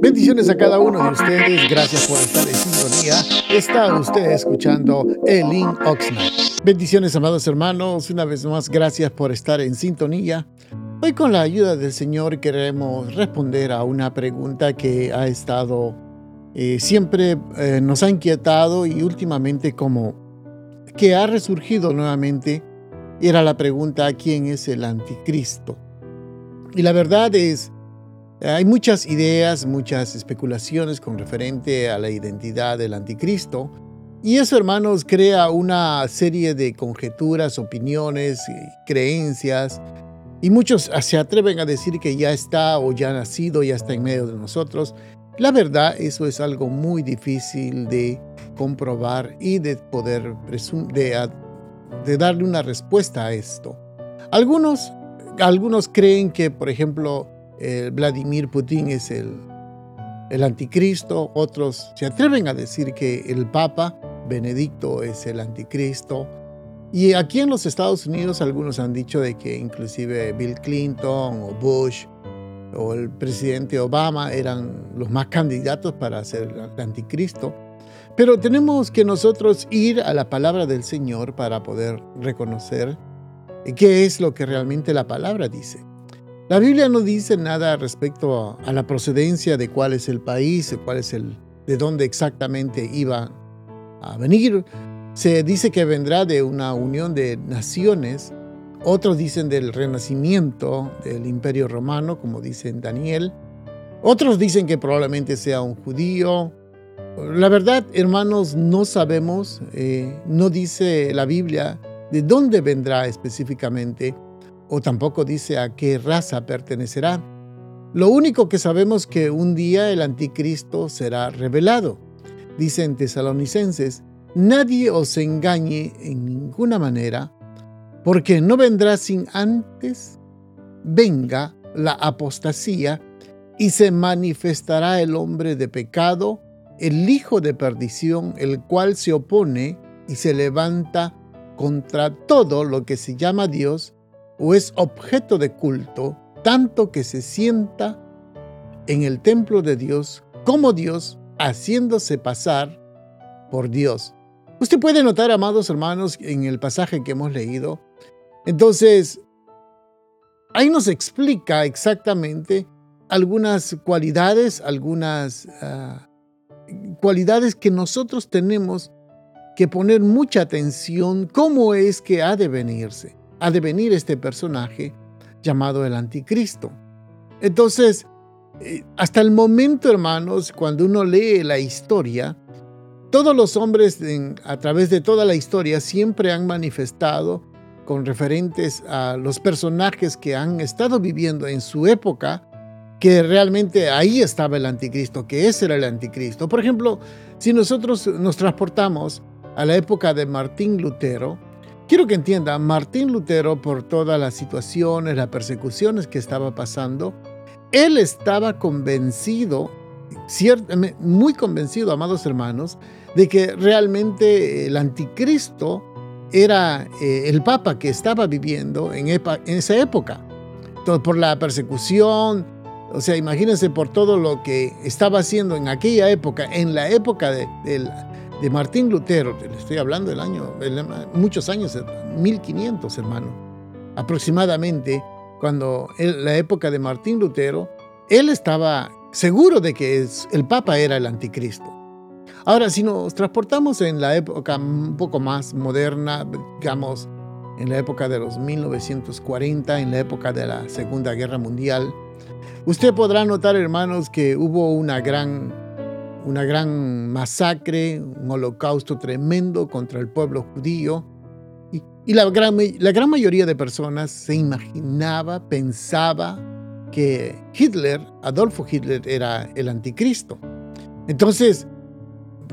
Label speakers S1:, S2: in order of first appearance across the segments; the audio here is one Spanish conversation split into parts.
S1: Bendiciones a cada uno de ustedes. Gracias por estar en sintonía. Está usted escuchando Elin Oxnard. Bendiciones, amados hermanos. Una vez más, gracias por estar en sintonía. Hoy con la ayuda del Señor queremos responder a una pregunta que ha estado eh, siempre eh, nos ha inquietado y últimamente como que ha resurgido nuevamente era la pregunta ¿quién es el anticristo? Y la verdad es, hay muchas ideas, muchas especulaciones con referente a la identidad del anticristo. Y eso, hermanos, crea una serie de conjeturas, opiniones, creencias y muchos se atreven a decir que ya está o ya ha nacido, ya está en medio de nosotros. La verdad, eso es algo muy difícil de comprobar y de poder de, de darle una respuesta a esto. Algunos, algunos creen que, por ejemplo, Vladimir Putin es el, el anticristo, otros se atreven a decir que el Papa Benedicto es el anticristo, y aquí en los Estados Unidos algunos han dicho de que inclusive Bill Clinton o Bush o el presidente Obama eran los más candidatos para ser el anticristo. Pero tenemos que nosotros ir a la palabra del Señor para poder reconocer qué es lo que realmente la palabra dice. La Biblia no dice nada respecto a, la procedencia de cuál es el país, cuál es el, de dónde exactamente iba a venir, se dice que vendrá de una unión de naciones, otros dicen del renacimiento del imperio romano, como dice Daniel, otros dicen que probablemente sea un judío. La verdad, hermanos, no sabemos, eh, no dice la Biblia de dónde vendrá específicamente, o tampoco dice a qué raza pertenecerá. Lo único que sabemos que un día el anticristo será revelado. Dicen tesalonicenses, Nadie os engañe en ninguna manera, porque no vendrá sin antes venga la apostasía y se manifestará el hombre de pecado, el hijo de perdición, el cual se opone y se levanta contra todo lo que se llama Dios o es objeto de culto, tanto que se sienta en el templo de Dios como Dios, haciéndose pasar por Dios. Usted puede notar, amados hermanos, en el pasaje que hemos leído, entonces, ahí nos explica exactamente algunas cualidades, algunas ah, cualidades que nosotros tenemos que poner mucha atención, cómo es que ha de venirse, ha de venir este personaje llamado el anticristo. Entonces, eh, hasta el momento, hermanos, cuando uno lee la historia, todos los hombres a través de toda la historia siempre han manifestado con referentes a los personajes que han estado viviendo en su época, que realmente ahí estaba el anticristo, que ese era el anticristo. Por ejemplo, si nosotros nos transportamos a la época de Martín Lutero, quiero que entiendan, Martín Lutero por todas las situaciones, las persecuciones que estaba pasando, él estaba convencido, muy convencido, amados hermanos, de que realmente el anticristo era eh, el papa que estaba viviendo en, esa época. Todo por la persecución, o sea, imagínense por todo lo que estaba haciendo en aquella época, en la época de, de Martín Lutero, le estoy hablando del año, muchos años, 1500 hermano, aproximadamente, cuando la época de Martín Lutero, él estaba seguro de que el Papa era el anticristo. Ahora, si nos transportamos en la época un poco más moderna, digamos, en la época de los 1940, en la época de la Segunda Guerra Mundial, usted podrá notar, hermanos, que hubo una gran, una gran masacre, un holocausto tremendo contra el pueblo judío. Y, la, gran, la gran mayoría de personas se imaginaba, pensaba que Hitler, Adolfo Hitler, era el anticristo. Entonces,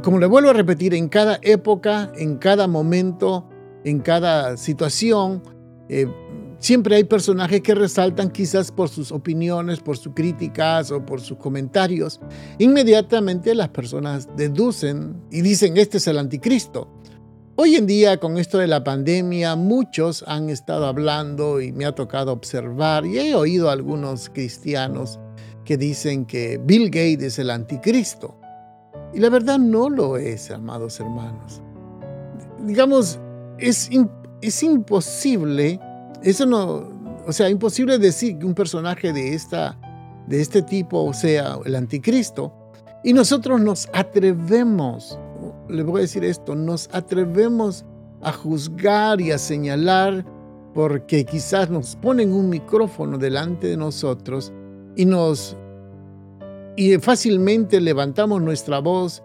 S1: como le vuelvo a repetir, en cada época, en cada momento, en cada situación, eh, siempre hay personajes que resaltan quizás por sus opiniones, por sus críticas o por sus comentarios. Inmediatamente las personas deducen y dicen, este es el anticristo. Hoy en día, con esto de la pandemia, muchos han estado hablando y me ha tocado observar y he oído a algunos cristianos que dicen que Bill Gates es el anticristo. Y la verdad no lo es, amados hermanos. Digamos, es, es imposible, eso no, o sea, imposible decir que un personaje de, esta, de este tipo sea el anticristo. Y nosotros nos atrevemos, le voy a decir esto, nos atrevemos a juzgar y a señalar porque quizás nos ponen un micrófono delante de nosotros y nos y fácilmente levantamos nuestra voz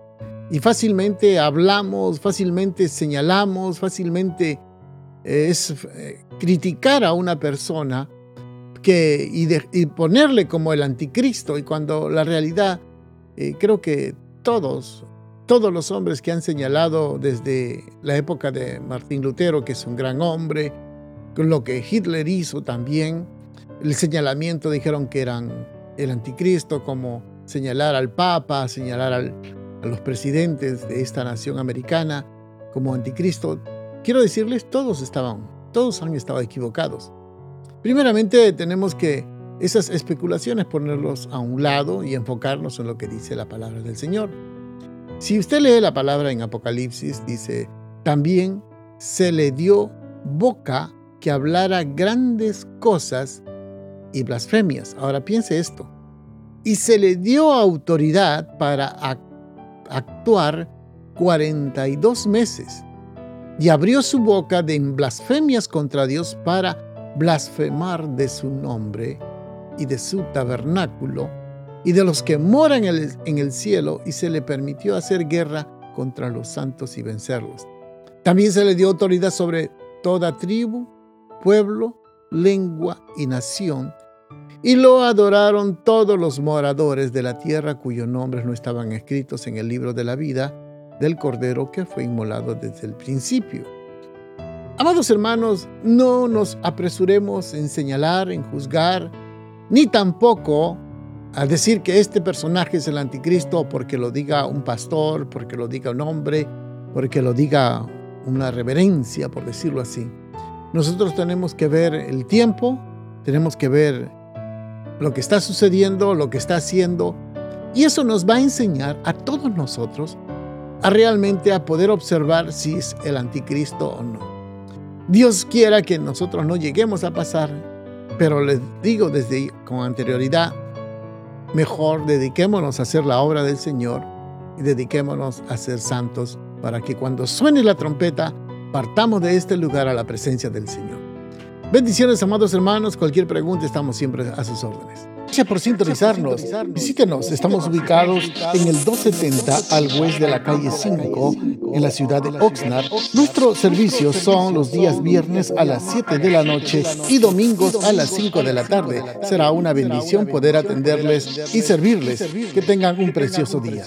S1: y fácilmente hablamos, fácilmente señalamos, fácilmente es eh, criticar a una persona que, y, ponerle como el anticristo y cuando la realidad eh, creo que todos, todos los hombres que han señalado desde la época de Martín Lutero, que es un gran hombre, con lo que Hitler hizo también, el señalamiento dijeron que eran el anticristo, como señalar al Papa, señalar a los presidentes de esta nación americana como anticristo. Quiero decirles, todos estaban, todos han estado equivocados. Primeramente tenemos que esas especulaciones ponerlos a un lado y enfocarnos en lo que dice la palabra del Señor. Si usted lee la palabra en Apocalipsis, dice, también se le dio boca que hablara grandes cosas y blasfemias. Ahora piense esto. Y se le dio autoridad para actuar 42 meses. Y abrió su boca de blasfemias contra Dios para blasfemar de su nombre y de su tabernáculo y de los que moran en el, cielo y se le permitió hacer guerra contra los santos y vencerlos. También se le dio autoridad sobre toda tribu, pueblo, lengua y nación y lo adoraron todos los moradores de la tierra cuyos nombres no estaban escritos en el libro de la vida del Cordero que fue inmolado desde el principio. Amados hermanos, no nos apresuremos en señalar, en juzgar, ni tampoco a decir que este personaje es el anticristo porque lo diga un pastor, porque lo diga un hombre, porque lo diga una reverencia, por decirlo así. Nosotros tenemos que ver el tiempo, tenemos que ver lo que está sucediendo, lo que está haciendo. Y eso nos va a enseñar a todos nosotros a realmente a poder observar si es el anticristo o no. Dios quiera que nosotros no lleguemos a pasar, pero les digo desde con anterioridad, mejor dediquémonos a hacer la obra del Señor y dediquémonos a ser santos para que cuando suene la trompeta partamos de este lugar a la presencia del Señor. Bendiciones, amados hermanos. Cualquier pregunta, estamos siempre a sus órdenes. Gracias por sintonizarnos. Visítenos. Estamos ubicados en el 270 al oeste de la calle 5 en la ciudad de Oxnard. Nuestros servicios son los días viernes a las 7 de la noche y domingos a las 5 de la tarde. Será una bendición poder atenderles y servirles. Que tengan un precioso día.